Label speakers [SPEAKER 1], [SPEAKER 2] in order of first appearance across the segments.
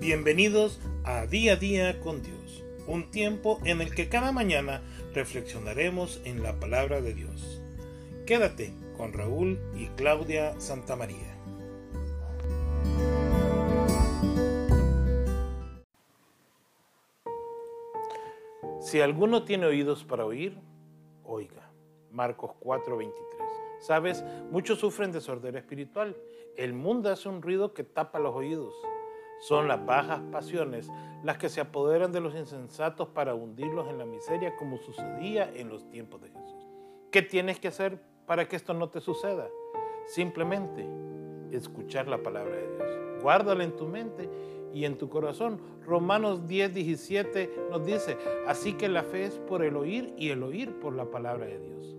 [SPEAKER 1] Bienvenidos a Día a Día con Dios, un tiempo en el que cada mañana reflexionaremos en la palabra de Dios. Quédate con Raúl y Claudia Santamaría. Si alguno tiene oídos para oír, oiga. Marcos 4:23. Sabes, muchos sufren de espiritual. El mundo hace un ruido que tapa los oídos. Son las bajas pasiones las que se apoderan de los insensatos para hundirlos en la miseria como sucedía en los tiempos de Jesús. ¿Qué tienes que hacer para que esto no te suceda? Simplemente escuchar la palabra de Dios. Guárdala en tu mente y en tu corazón. Romanos 10, 17 nos dice, así que la fe es por el oír y el oír por la palabra de Dios.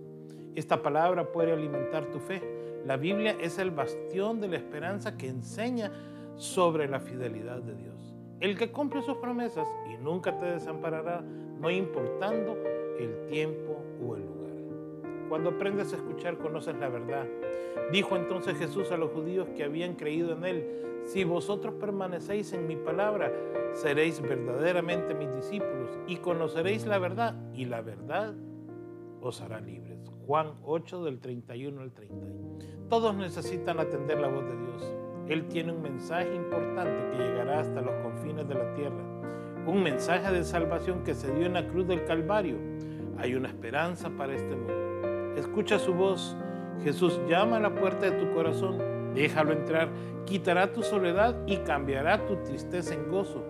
[SPEAKER 1] Esta palabra puede alimentar tu fe. La Biblia es el bastión de la esperanza que enseña sobre la fidelidad de Dios. El que cumple sus promesas y nunca te desamparará, no importando el tiempo o el lugar. Cuando aprendes a escuchar, conoces la verdad. Dijo entonces Jesús a los judíos que habían creído en él, si vosotros permanecéis en mi palabra, seréis verdaderamente mis discípulos y conoceréis la verdad y la verdad os hará libres. Juan 8 del 31 al 30. Todos necesitan atender la voz de Dios. Él tiene un mensaje importante que llegará hasta los confines de la tierra. Un mensaje de salvación que se dio en la cruz del Calvario. Hay una esperanza para este mundo. Escucha su voz. Jesús llama a la puerta de tu corazón. Déjalo entrar. Quitará tu soledad y cambiará tu tristeza en gozo.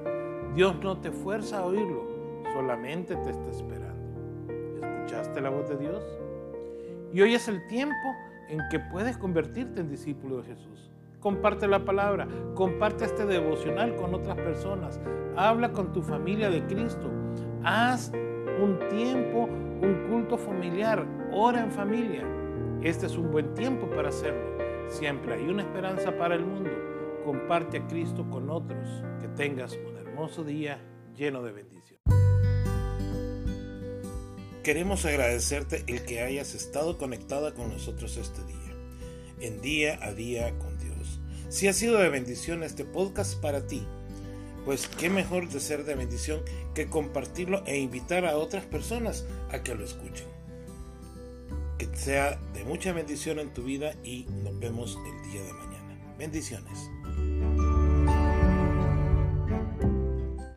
[SPEAKER 1] Dios no te fuerza a oírlo, solamente te está esperando. ¿Escuchaste la voz de Dios? Y hoy es el tiempo en que puedes convertirte en discípulo de Jesús. Comparte la palabra, comparte este devocional con otras personas, habla con tu familia de Cristo, haz un tiempo, un culto familiar, ora en familia. Este es un buen tiempo para hacerlo. Siempre hay una esperanza para el mundo. Comparte a Cristo con otros. Que tengas un hermoso día lleno de bendición. Queremos agradecerte el que hayas estado conectada con nosotros este día, en día a día con. Si ha sido de bendición este podcast para ti, pues qué mejor de ser de bendición que compartirlo e invitar a otras personas a que lo escuchen. Que sea de mucha bendición en tu vida y nos vemos el día de mañana. Bendiciones.